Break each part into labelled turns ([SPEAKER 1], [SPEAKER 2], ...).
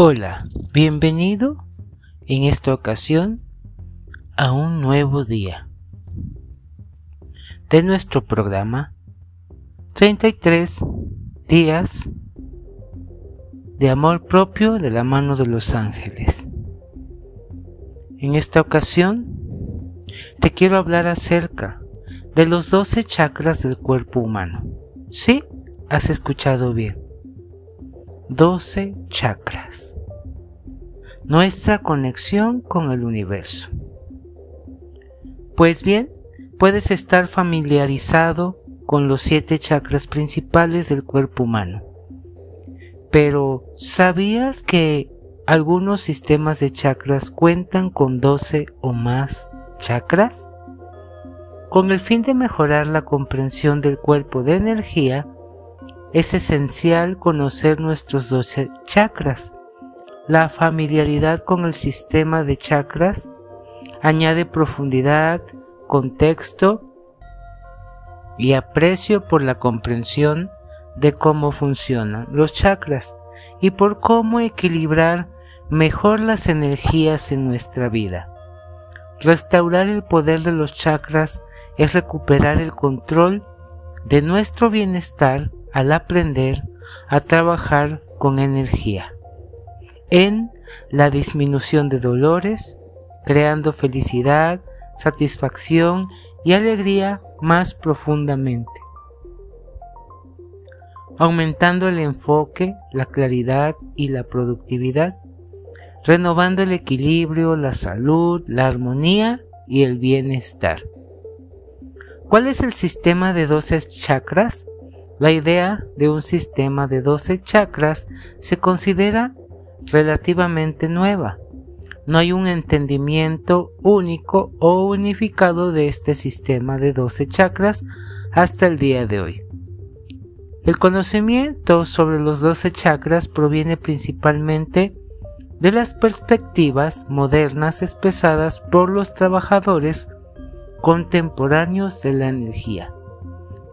[SPEAKER 1] Hola, bienvenido en esta ocasión a un nuevo día de nuestro programa 33 días de amor propio de la mano de los ángeles. En esta ocasión te quiero hablar acerca de los 12 chakras del cuerpo humano. Sí, has escuchado bien. 12 chakras. Nuestra conexión con el universo. Pues bien, puedes estar familiarizado con los siete chakras principales del cuerpo humano. Pero, ¿sabías que algunos sistemas de chakras cuentan con 12 o más chakras? Con el fin de mejorar la comprensión del cuerpo de energía, es esencial conocer nuestros 12 chakras. La familiaridad con el sistema de chakras añade profundidad, contexto y aprecio por la comprensión de cómo funcionan los chakras y por cómo equilibrar mejor las energías en nuestra vida. Restaurar el poder de los chakras es recuperar el control de nuestro bienestar al aprender a trabajar con energía en la disminución de dolores, creando felicidad, satisfacción y alegría más profundamente, aumentando el enfoque, la claridad y la productividad, renovando el equilibrio, la salud, la armonía y el bienestar. ¿Cuál es el sistema de 12 chakras? La idea de un sistema de 12 chakras se considera relativamente nueva. No hay un entendimiento único o unificado de este sistema de 12 chakras hasta el día de hoy. El conocimiento sobre los 12 chakras proviene principalmente de las perspectivas modernas expresadas por los trabajadores contemporáneos de la energía.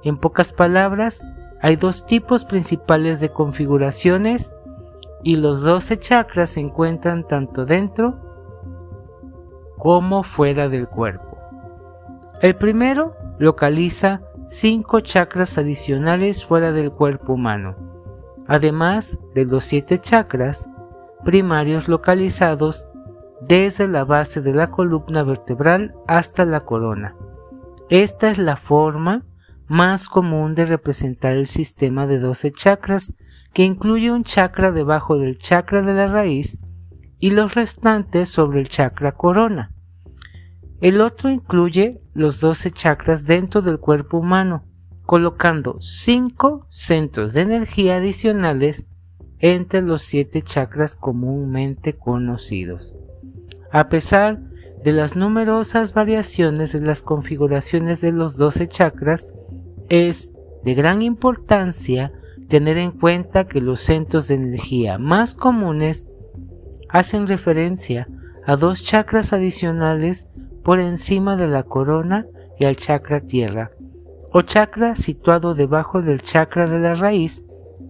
[SPEAKER 1] En pocas palabras, hay dos tipos principales de configuraciones y los 12 chakras se encuentran tanto dentro como fuera del cuerpo. El primero localiza cinco chakras adicionales fuera del cuerpo humano, además de los siete chakras primarios localizados desde la base de la columna vertebral hasta la corona. Esta es la forma más común de representar el sistema de 12 chakras, que incluye un chakra debajo del chakra de la raíz y los restantes sobre el chakra corona. El otro incluye los 12 chakras dentro del cuerpo humano, colocando 5 centros de energía adicionales entre los 7 chakras comúnmente conocidos. A pesar de las numerosas variaciones de las configuraciones de los 12 chakras, es de gran importancia tener en cuenta que los centros de energía más comunes hacen referencia a dos chakras adicionales por encima de la corona y al chakra tierra, o chakra situado debajo del chakra de la raíz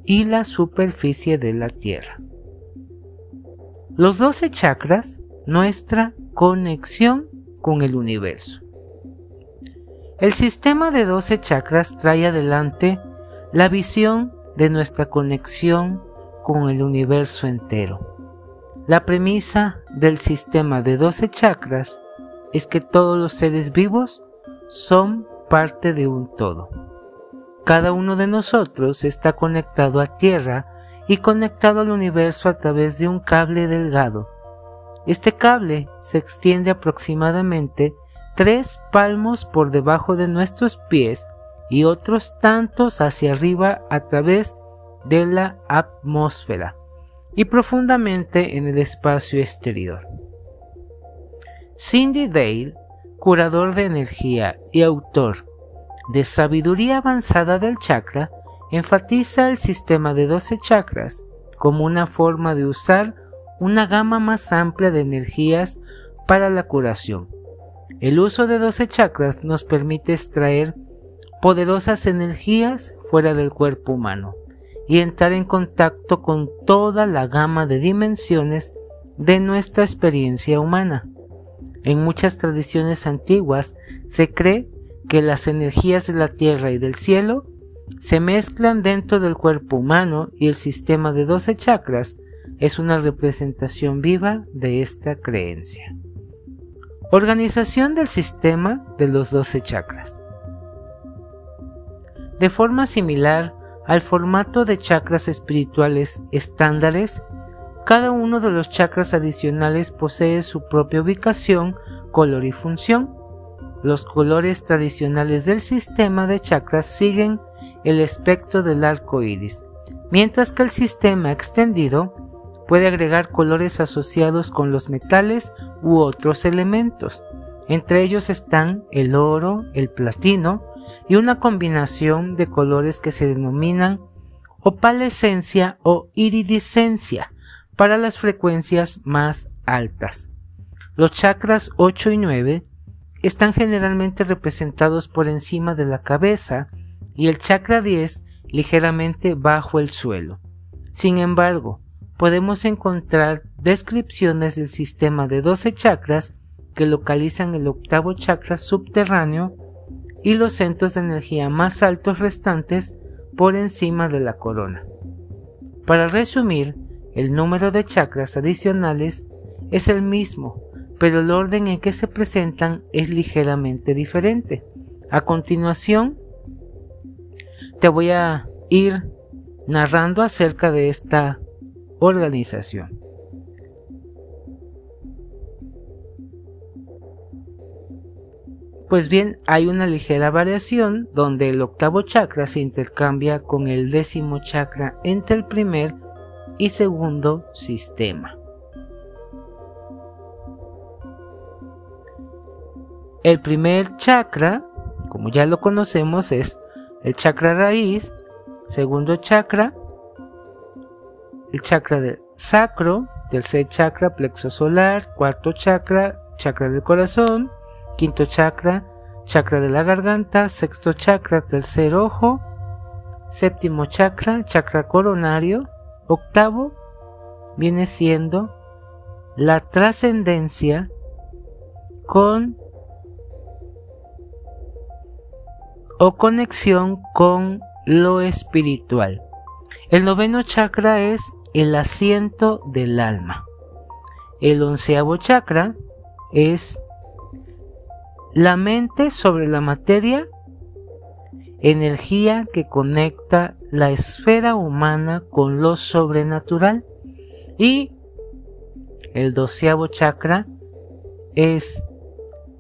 [SPEAKER 1] y la superficie de la tierra. Los doce chakras, nuestra conexión con el universo. El sistema de 12 chakras trae adelante la visión de nuestra conexión con el universo entero. La premisa del sistema de 12 chakras es que todos los seres vivos son parte de un todo. Cada uno de nosotros está conectado a Tierra y conectado al universo a través de un cable delgado. Este cable se extiende aproximadamente tres palmos por debajo de nuestros pies y otros tantos hacia arriba a través de la atmósfera y profundamente en el espacio exterior. Cindy Dale, curador de energía y autor de Sabiduría Avanzada del Chakra, enfatiza el sistema de 12 chakras como una forma de usar una gama más amplia de energías para la curación el uso de 12 chakras nos permite extraer poderosas energías fuera del cuerpo humano y entrar en contacto con toda la gama de dimensiones de nuestra experiencia humana. En muchas tradiciones antiguas se cree que las energías de la tierra y del cielo se mezclan dentro del cuerpo humano y el sistema de 12 chakras es una representación viva de esta creencia. Organización del sistema de los 12 chakras. De forma similar al formato de chakras espirituales estándares, cada uno de los chakras adicionales posee su propia ubicación, color y función. Los colores tradicionales del sistema de chakras siguen el espectro del arco iris, mientras que el sistema extendido puede agregar colores asociados con los metales u otros elementos. Entre ellos están el oro, el platino y una combinación de colores que se denominan opalescencia o iridiscencia para las frecuencias más altas. Los chakras 8 y 9 están generalmente representados por encima de la cabeza y el chakra 10 ligeramente bajo el suelo. Sin embargo, podemos encontrar descripciones del sistema de 12 chakras que localizan el octavo chakra subterráneo y los centros de energía más altos restantes por encima de la corona. Para resumir, el número de chakras adicionales es el mismo, pero el orden en que se presentan es ligeramente diferente. A continuación, te voy a ir narrando acerca de esta organización. Pues bien, hay una ligera variación donde el octavo chakra se intercambia con el décimo chakra entre el primer y segundo sistema. El primer chakra, como ya lo conocemos, es el chakra raíz, segundo chakra, el chakra del sacro, tercer chakra, plexo solar, cuarto chakra, chakra del corazón, quinto chakra, chakra de la garganta, sexto chakra, tercer ojo, séptimo chakra, chakra coronario, octavo viene siendo la trascendencia con o conexión con lo espiritual. El noveno chakra es el asiento del alma. El onceavo chakra es la mente sobre la materia, energía que conecta la esfera humana con lo sobrenatural. Y el doceavo chakra es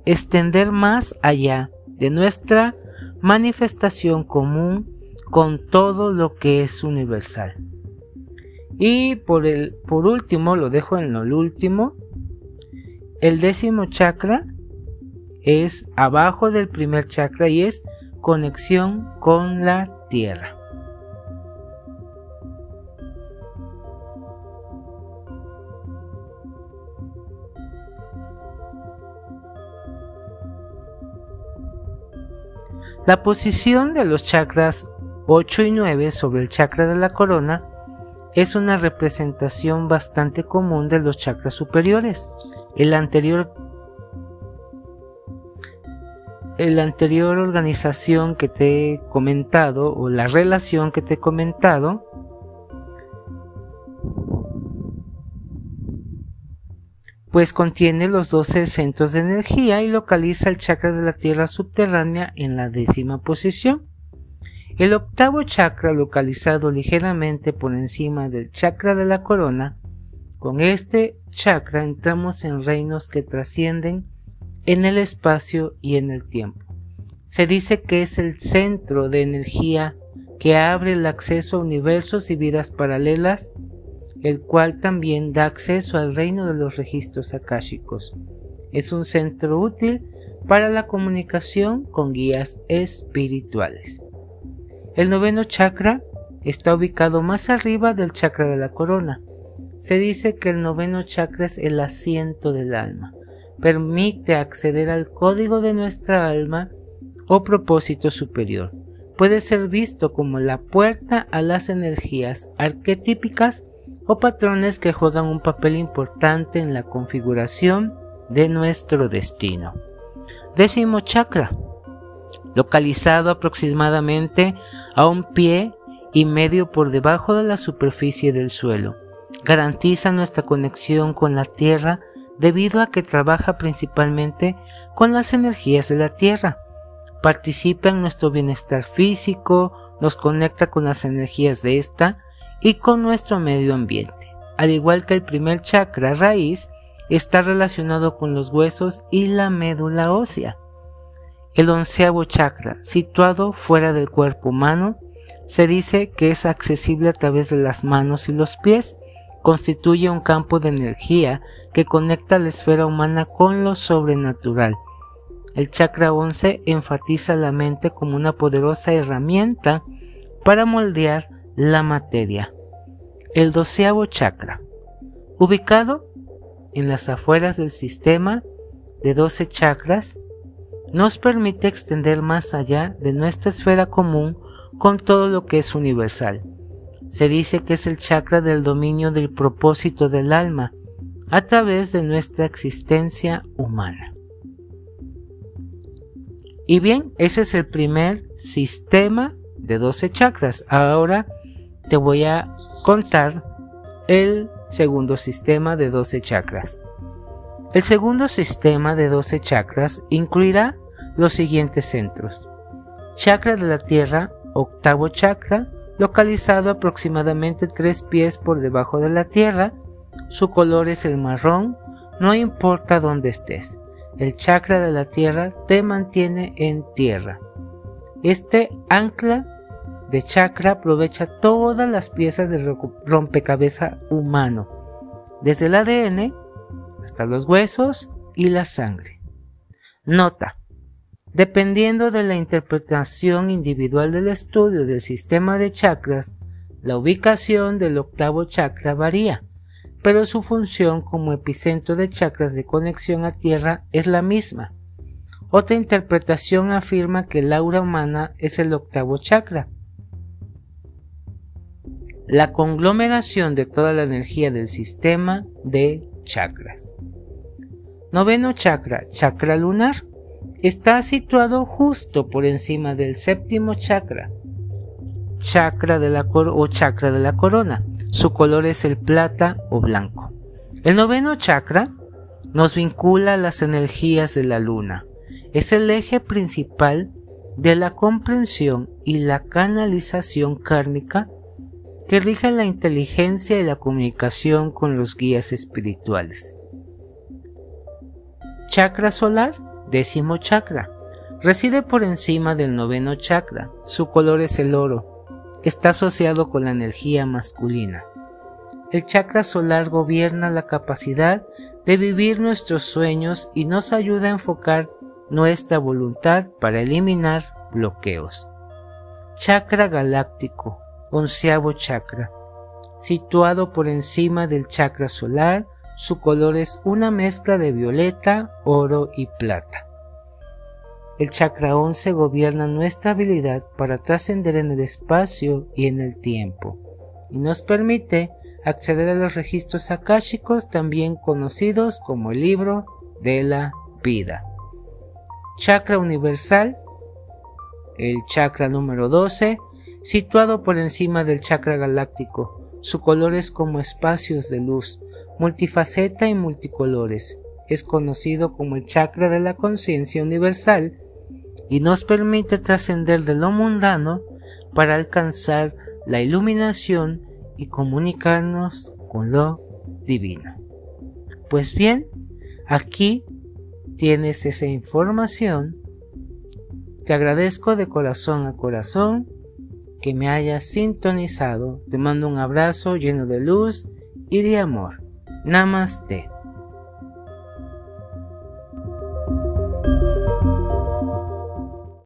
[SPEAKER 1] extender más allá de nuestra manifestación común con todo lo que es universal. Y por, el, por último, lo dejo en lo último, el décimo chakra es abajo del primer chakra y es conexión con la tierra. La posición de los chakras 8 y 9 sobre el chakra de la corona es una representación bastante común de los chakras superiores. El anterior la anterior organización que te he comentado o la relación que te he comentado pues contiene los 12 centros de energía y localiza el chakra de la tierra subterránea en la décima posición. El octavo chakra localizado ligeramente por encima del chakra de la corona, con este chakra entramos en reinos que trascienden en el espacio y en el tiempo. Se dice que es el centro de energía que abre el acceso a universos y vidas paralelas, el cual también da acceso al reino de los registros akáshicos. Es un centro útil para la comunicación con guías espirituales. El noveno chakra está ubicado más arriba del chakra de la corona. Se dice que el noveno chakra es el asiento del alma. Permite acceder al código de nuestra alma o propósito superior. puede ser visto como la puerta a las energías arquetípicas o patrones que juegan un papel importante en la configuración de nuestro destino. Décimo chakra, localizado aproximadamente a un pie y medio por debajo de la superficie del suelo. Garantiza nuestra conexión con la Tierra debido a que trabaja principalmente con las energías de la Tierra. Participa en nuestro bienestar físico, nos conecta con las energías de esta y con nuestro medio ambiente. Al igual que el primer chakra raíz, está relacionado con los huesos y la médula ósea. El onceavo chakra, situado fuera del cuerpo humano, se dice que es accesible a través de las manos y los pies. Constituye un campo de energía que conecta la esfera humana con lo sobrenatural. El chakra 11 enfatiza la mente como una poderosa herramienta para moldear la materia. El doceavo chakra, ubicado en las afueras del sistema de 12 chakras, nos permite extender más allá de nuestra esfera común con todo lo que es universal. Se dice que es el chakra del dominio del propósito del alma a través de nuestra existencia humana. Y bien, ese es el primer sistema de 12 chakras. Ahora te voy a contar el segundo sistema de 12 chakras. El segundo sistema de 12 chakras incluirá los siguientes centros. Chakra de la Tierra, octavo chakra, localizado aproximadamente tres pies por debajo de la Tierra. Su color es el marrón, no importa dónde estés. El chakra de la Tierra te mantiene en tierra. Este ancla de chakra aprovecha todas las piezas del rompecabezas humano, desde el ADN los huesos y la sangre. Nota. Dependiendo de la interpretación individual del estudio del sistema de chakras, la ubicación del octavo chakra varía, pero su función como epicentro de chakras de conexión a tierra es la misma. Otra interpretación afirma que el aura humana es el octavo chakra, la conglomeración de toda la energía del sistema de chakras. Noveno chakra, chakra lunar, está situado justo por encima del séptimo chakra, chakra de la o chakra de la corona. Su color es el plata o blanco. El noveno chakra nos vincula a las energías de la luna. Es el eje principal de la comprensión y la canalización kármica que rige la inteligencia y la comunicación con los guías espirituales. Chakra solar, décimo chakra. Reside por encima del noveno chakra. Su color es el oro. Está asociado con la energía masculina. El chakra solar gobierna la capacidad de vivir nuestros sueños y nos ayuda a enfocar nuestra voluntad para eliminar bloqueos. Chakra galáctico, onceavo chakra. Situado por encima del chakra solar, su color es una mezcla de violeta, oro y plata. El chakra 11 gobierna nuestra habilidad para trascender en el espacio y en el tiempo y nos permite acceder a los registros akáshicos también conocidos como el libro de la vida. Chakra universal, el chakra número 12, situado por encima del chakra galáctico. Su color es como espacios de luz, multifaceta y multicolores. Es conocido como el chakra de la conciencia universal y nos permite trascender de lo mundano para alcanzar la iluminación y comunicarnos con lo divino. Pues bien, aquí tienes esa información. Te agradezco de corazón a corazón que me hayas sintonizado. Te mando un abrazo lleno de luz y de amor. Namaste.